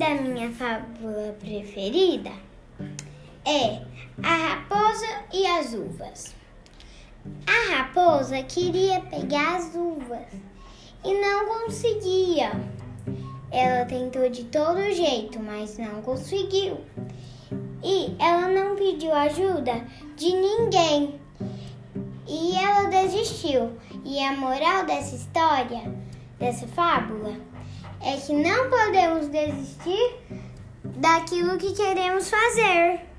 a minha fábula preferida é A Raposa e as Uvas. A raposa queria pegar as uvas e não conseguia. Ela tentou de todo jeito, mas não conseguiu. E ela não pediu ajuda de ninguém. E ela desistiu. E a moral dessa história, dessa fábula, é que não podemos desistir daquilo que queremos fazer.